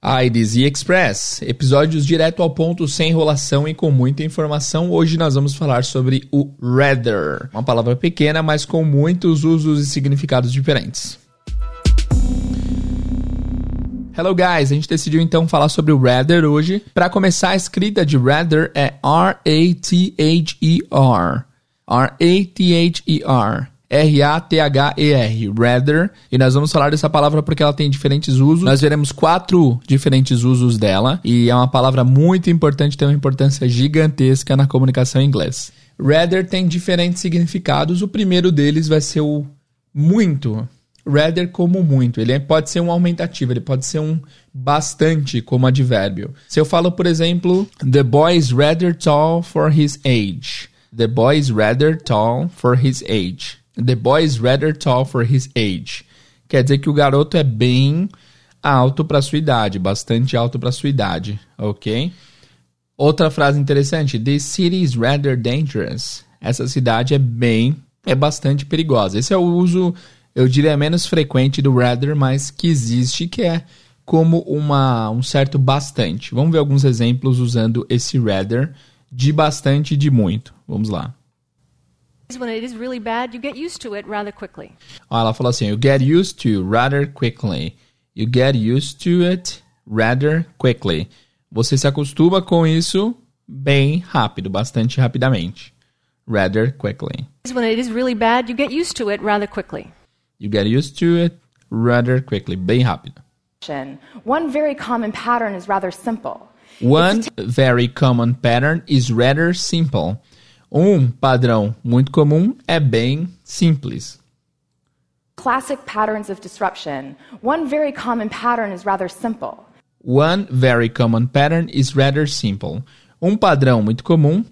IDZ Express, episódios direto ao ponto, sem enrolação e com muita informação. Hoje nós vamos falar sobre o rather, uma palavra pequena, mas com muitos usos e significados diferentes. Hello guys, a gente decidiu então falar sobre o rather hoje. Para começar, a escrita de rather é R-A-T-H-E-R. R-A-T-H-E-R. R-A-T-H-E-R, rather, e nós vamos falar dessa palavra porque ela tem diferentes usos. Nós veremos quatro diferentes usos dela, e é uma palavra muito importante, tem uma importância gigantesca na comunicação em inglês. Rather tem diferentes significados, o primeiro deles vai ser o muito. Rather como muito, ele pode ser um aumentativo, ele pode ser um bastante como advérbio. Se eu falo, por exemplo, the boy is rather tall for his age. The boy is rather tall for his age. The boy is rather tall for his age. Quer dizer que o garoto é bem alto para sua idade, bastante alto para sua idade, ok? Outra frase interessante: This city is rather dangerous. Essa cidade é bem, é bastante perigosa. Esse é o uso, eu diria, menos frequente do rather, mas que existe, que é como uma, um certo bastante. Vamos ver alguns exemplos usando esse rather de bastante e de muito. Vamos lá. When it is really bad, you get used to it rather quickly. Ah, ela falou assim: you get used to rather quickly. You get used to it rather quickly. Você se acostuma com isso bem rápido, bastante rapidamente. Rather quickly. When it is really bad, you get used to it rather quickly. You get used to it rather quickly, bem rápido. One very common pattern is rather simple. One very common pattern is rather simple. Um padrão muito comum é bem simples. Classic patterns of disruption. One very common pattern is rather simple. One very common pattern is rather simple. Um padrão muito comum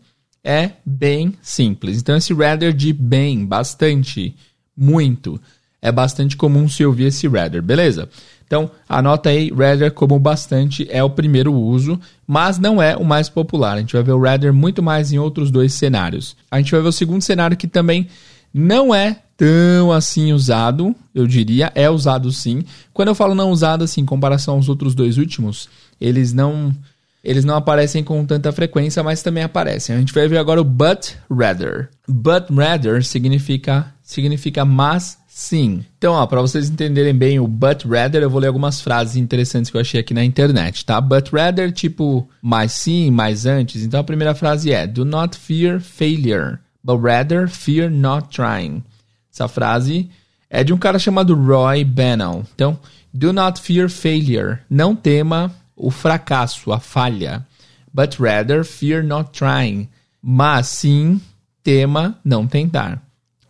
é bem simples. Então, esse rather de bem, bastante, muito, é bastante comum se ouvir esse rather, beleza? Então, anota aí, rather como bastante é o primeiro uso, mas não é o mais popular. A gente vai ver o rather muito mais em outros dois cenários. A gente vai ver o segundo cenário que também não é tão assim usado, eu diria, é usado sim. Quando eu falo não usado assim, em comparação aos outros dois últimos, eles não eles não aparecem com tanta frequência, mas também aparecem. A gente vai ver agora o but rather. But rather significa significa mas sim. Então, para vocês entenderem bem o but rather, eu vou ler algumas frases interessantes que eu achei aqui na internet, tá? But rather, tipo, mais sim, mais antes. Então, a primeira frase é: Do not fear failure, but rather fear not trying. Essa frase é de um cara chamado Roy Bennell. Então, do not fear failure. Não tema o fracasso, a falha. But rather fear not trying. Mas sim tema não tentar.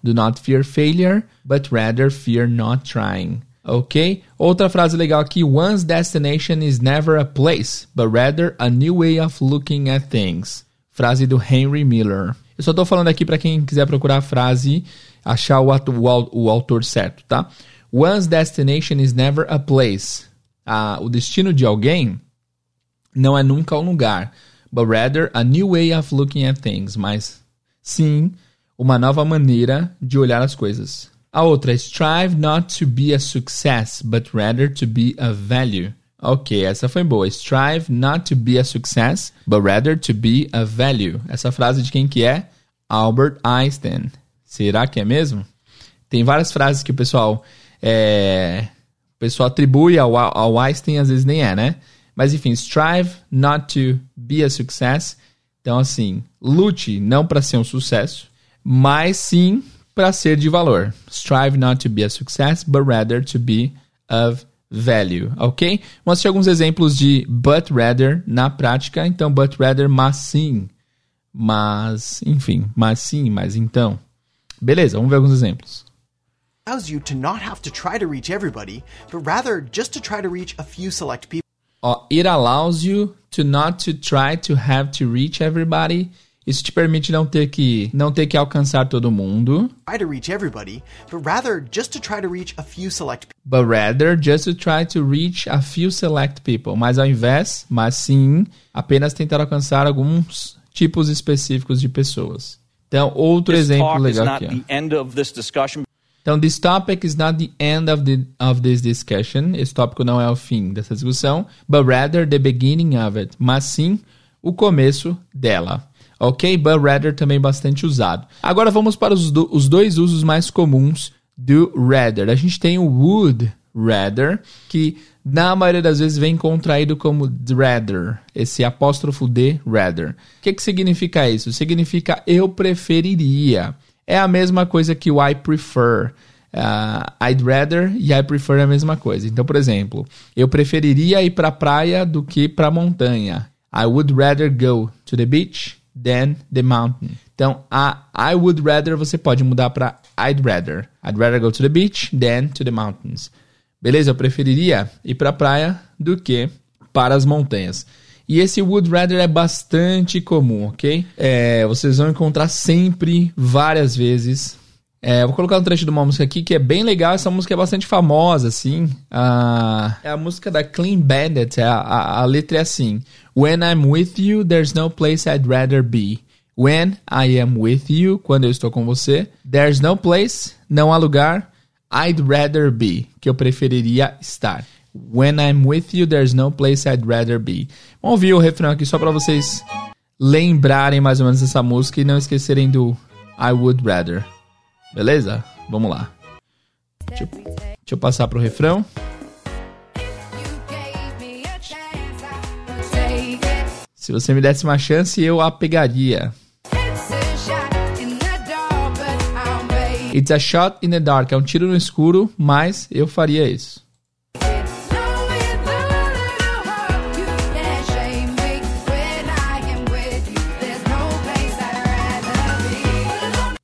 Do not fear failure, but rather fear not trying. Ok? Outra frase legal aqui: One's destination is never a place, but rather a new way of looking at things. Frase do Henry Miller. Eu só estou falando aqui para quem quiser procurar a frase, achar o, o, o, autor certo, tá? One's destination is never a place. Ah, o destino de alguém não é nunca um lugar, but rather a new way of looking at things. Mas sim uma nova maneira de olhar as coisas. A outra, strive not to be a success, but rather to be a value. Ok, essa foi boa. Strive not to be a success, but rather to be a value. Essa frase de quem que é? Albert Einstein. Será que é mesmo? Tem várias frases que o pessoal é, o pessoal atribui ao, ao Einstein, às vezes nem é, né? Mas enfim, strive not to be a success. Então assim, lute não para ser um sucesso, mas sim para ser de valor. Strive not to be a success, but rather to be of value, ok? Vamos assistir alguns exemplos de but rather na prática. Então, but rather, mas sim. Mas, enfim, mas sim, mas então. Beleza, vamos ver alguns exemplos. allows you to not have to try to reach everybody, but rather just to try to reach a few select people. Ó, it allows you to not to try to have to reach everybody, isso te permite não ter que não ter que alcançar todo mundo. Try to reach everybody, but rather just to try to reach a few select people. But rather just to try to reach a few select people. Mas ao invés, mas sim, apenas tentar alcançar alguns tipos específicos de pessoas. Então, outro This exemplo legal aqui. ó. the end of this discussion. Então, this topic is not the end of, the, of this discussion. Esse tópico não é o fim dessa discussão, but rather the beginning of it. Mas sim o começo dela. Ok? But rather também bastante usado. Agora vamos para os, do, os dois usos mais comuns do rather. A gente tem o would rather, que na maioria das vezes vem contraído como rather, esse apóstrofo de rather. O que, que significa isso? Significa eu preferiria. É a mesma coisa que o I prefer. Uh, I'd rather e I prefer é a mesma coisa. Então, por exemplo, eu preferiria ir para a praia do que para a montanha. I would rather go to the beach than the mountain. Então, a I would rather você pode mudar para I'd rather. I'd rather go to the beach than to the mountains. Beleza? Eu preferiria ir para a praia do que para as montanhas. E esse would rather é bastante comum, ok? É, vocês vão encontrar sempre, várias vezes. É, vou colocar um trecho de uma música aqui que é bem legal. Essa música é bastante famosa, assim. Ah, é a música da Clean Bandit. A, a, a letra é assim: When I'm with you, there's no place I'd rather be. When I am with you, quando eu estou com você, there's no place, não há lugar I'd rather be, que eu preferiria estar. When I'm with you, there's no place I'd rather be. Vamos ouvir o refrão aqui só para vocês lembrarem mais ou menos essa música e não esquecerem do I would rather. Beleza? Vamos lá. Deixa eu, deixa eu passar pro refrão. Se você me desse uma chance, eu a pegaria. It's a shot in the dark. É um tiro no escuro, mas eu faria isso.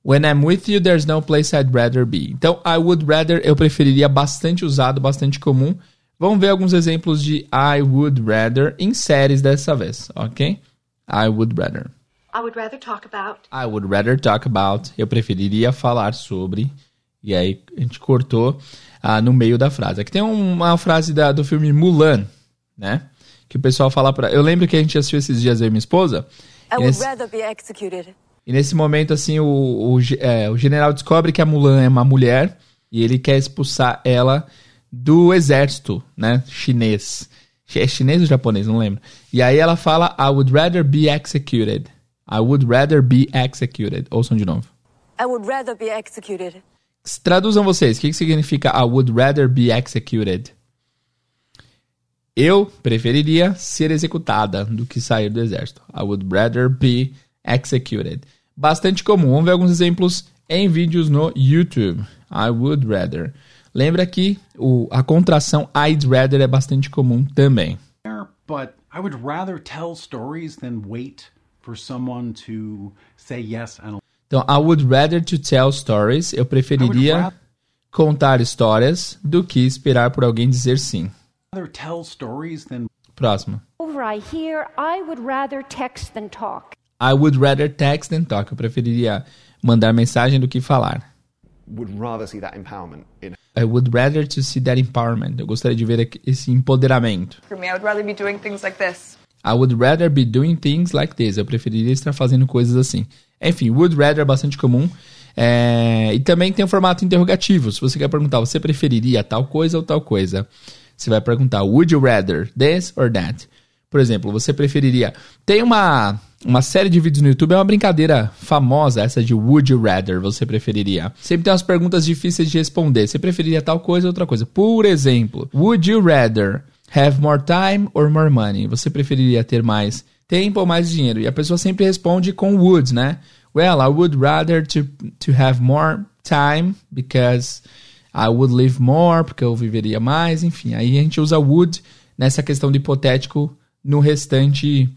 When I'm with you, there's no place I'd rather be. Então, I would rather eu preferiria bastante usado, bastante comum. Vamos ver alguns exemplos de I would rather em séries dessa vez, ok? I would rather. I would rather talk about. I would rather talk about. Eu preferiria falar sobre. E aí a gente cortou ah, no meio da frase. Aqui tem uma frase da, do filme Mulan, né? Que o pessoal fala pra. Eu lembro que a gente assistiu esses dias eu e minha esposa. I would nesse, rather be executed. E nesse momento, assim, o, o, é, o general descobre que a Mulan é uma mulher e ele quer expulsar ela do exército, né? Chinês. É chinês ou japonês? Não lembro. E aí ela fala: I would rather be executed. I would rather be executed. Ouçam de novo. I would rather be executed. Traduzam vocês. O que significa I would rather be executed? Eu preferiria ser executada do que sair do exército. I would rather be executed. Bastante comum. Vamos ver alguns exemplos em vídeos no YouTube. I would rather. Lembra que o, a contração I'd rather é bastante comum também. But I would rather tell stories than wait for someone to say yes and Então, I would rather to tell stories. Eu preferiria contar histórias do que esperar por alguém dizer sim. Tell stories than... Próximo. Over I hear, I would rather text than talk. I would rather text than talk. Eu preferiria mandar mensagem do que falar. Would rather see that empowerment in... I would rather to see that empowerment. Eu gostaria de ver esse empoderamento. For me, I would rather be doing things like this. I would rather be doing things like this. Eu preferiria estar fazendo coisas assim. Enfim, would rather é bastante comum. É... E também tem o formato interrogativo. Se você quer perguntar, você preferiria tal coisa ou tal coisa? Você vai perguntar, would you rather this or that? Por exemplo, você preferiria. Tem uma, uma série de vídeos no YouTube, é uma brincadeira famosa, essa de Would you rather? Você preferiria? Sempre tem umas perguntas difíceis de responder. Você preferiria tal coisa ou outra coisa? Por exemplo, Would you rather Have more time or more money? Você preferiria ter mais tempo ou mais dinheiro? E a pessoa sempre responde com would, né? Well, I would rather to, to have more time because I would live more, porque eu viveria mais, enfim. Aí a gente usa would nessa questão de hipotético no restante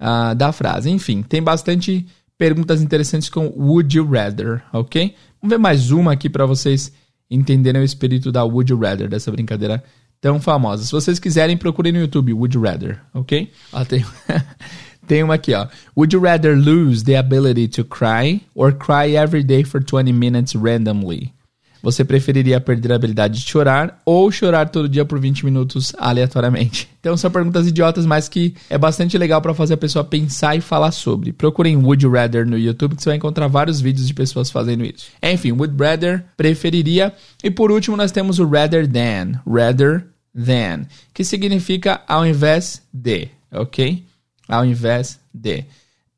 uh, da frase. Enfim, tem bastante perguntas interessantes com would you rather, ok? Vamos ver mais uma aqui para vocês entenderem o espírito da would you rather, dessa brincadeira tão famosas. Se vocês quiserem, procurem no YouTube Would You Rather, ok? Ó, tem, tem uma aqui, ó. Would you rather lose the ability to cry or cry every day for 20 minutes randomly? Você preferiria perder a habilidade de chorar ou chorar todo dia por 20 minutos aleatoriamente? Então são perguntas idiotas, mas que é bastante legal para fazer a pessoa pensar e falar sobre. Procurem Would You Rather no YouTube que você vai encontrar vários vídeos de pessoas fazendo isso. Enfim, Would Rather, preferiria. E por último nós temos o Rather Than. Rather Than, que significa ao invés de, ok? Ao invés de.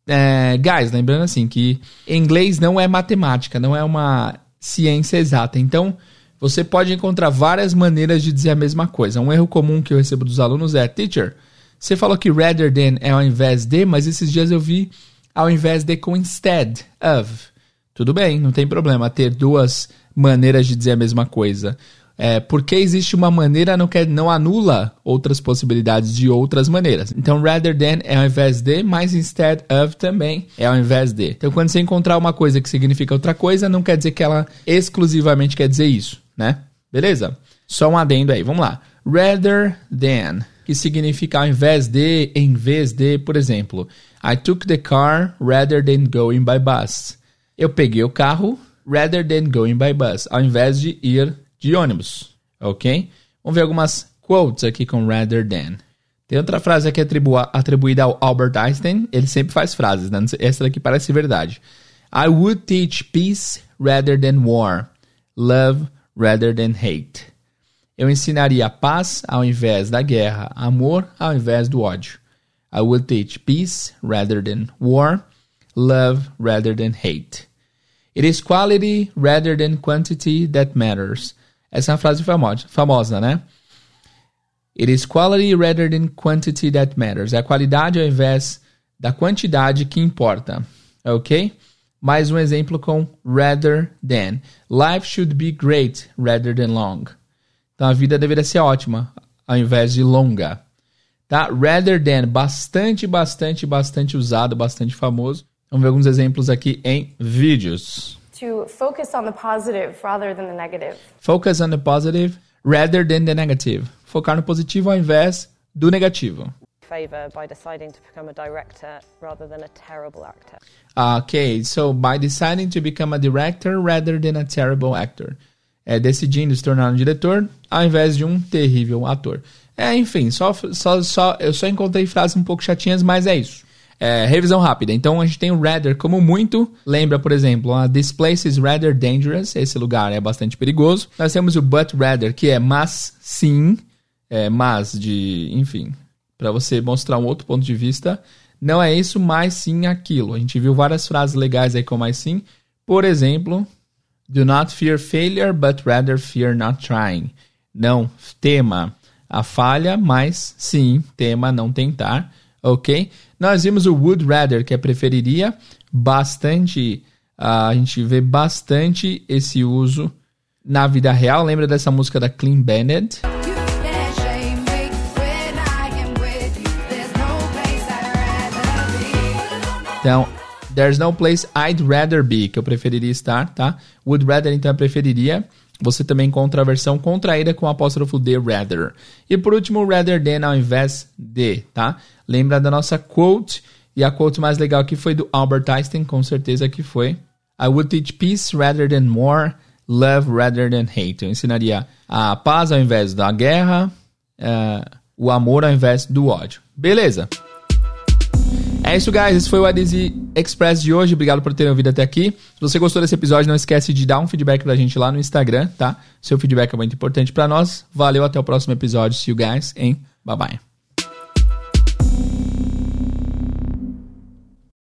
É, guys, lembrando assim que inglês não é matemática, não é uma ciência exata. Então, você pode encontrar várias maneiras de dizer a mesma coisa. Um erro comum que eu recebo dos alunos é: Teacher, você falou que rather than é ao invés de, mas esses dias eu vi ao invés de com instead of. Tudo bem, não tem problema ter duas maneiras de dizer a mesma coisa. É, porque existe uma maneira não, quer, não anula outras possibilidades de outras maneiras. Então, rather than é ao invés de, mas instead of também é ao invés de. Então, quando você encontrar uma coisa que significa outra coisa, não quer dizer que ela exclusivamente quer dizer isso, né? Beleza? Só um adendo aí, vamos lá. Rather than, que significa ao invés de, em vez de, por exemplo, I took the car rather than going by bus. Eu peguei o carro rather than going by bus, ao invés de ir de ônibus, ok? Vamos ver algumas quotes aqui com rather than. Tem outra frase aqui atribuída ao Albert Einstein. Ele sempre faz frases, né? Essa daqui parece verdade. I would teach peace rather than war. Love rather than hate. Eu ensinaria paz ao invés da guerra, amor ao invés do ódio. I would teach peace rather than war, love rather than hate. It is quality rather than quantity that matters. Essa é uma frase famosa, famosa, né? It is quality rather than quantity that matters. É a qualidade ao invés da quantidade que importa. Ok? Mais um exemplo com rather than. Life should be great rather than long. Então a vida deveria ser ótima ao invés de longa. Tá? Rather than, bastante, bastante, bastante usado, bastante famoso. Vamos ver alguns exemplos aqui em vídeos. To focus on the positive rather than the negative. Focus on the positive rather than the negative. Focar no positivo ao invés do negativo. Favor by deciding to become a director rather than a terrible actor. Okay, so by deciding to become a director rather than a terrible actor. É decidindo se tornar um diretor ao invés de um terrível ator. É, enfim, só, só, só, eu só encontrei frases um pouco chatinhas, mas é isso. É, revisão rápida. Então a gente tem o rather como muito. Lembra, por exemplo, a This place is rather dangerous. Esse lugar é bastante perigoso. Nós temos o but rather, que é mas sim. É, mas de, enfim, para você mostrar um outro ponto de vista. Não é isso, mas sim aquilo. A gente viu várias frases legais aí com mais sim. Por exemplo, do not fear failure, but rather fear not trying. Não tema a falha, mas sim tema não tentar ok? Nós vimos o would rather, que é preferiria, bastante, uh, a gente vê bastante esse uso na vida real. Lembra dessa música da Clean Bandit? Então, there's no place I'd rather be, que eu preferiria estar, tá? Would rather, então, eu preferiria. Você também encontra a versão contraída com o apóstrofo de rather. E por último, rather than ao invés de, tá? Lembra da nossa quote? E a quote mais legal aqui foi do Albert Einstein, com certeza que foi. I would teach peace rather than more, love rather than hate. Eu ensinaria a paz ao invés da guerra, uh, o amor ao invés do ódio. Beleza? É isso, guys. Esse foi o Adesi Express de hoje. Obrigado por terem ouvido até aqui. Se você gostou desse episódio, não esquece de dar um feedback pra gente lá no Instagram, tá? Seu feedback é muito importante para nós. Valeu, até o próximo episódio. See you guys, and bye bye.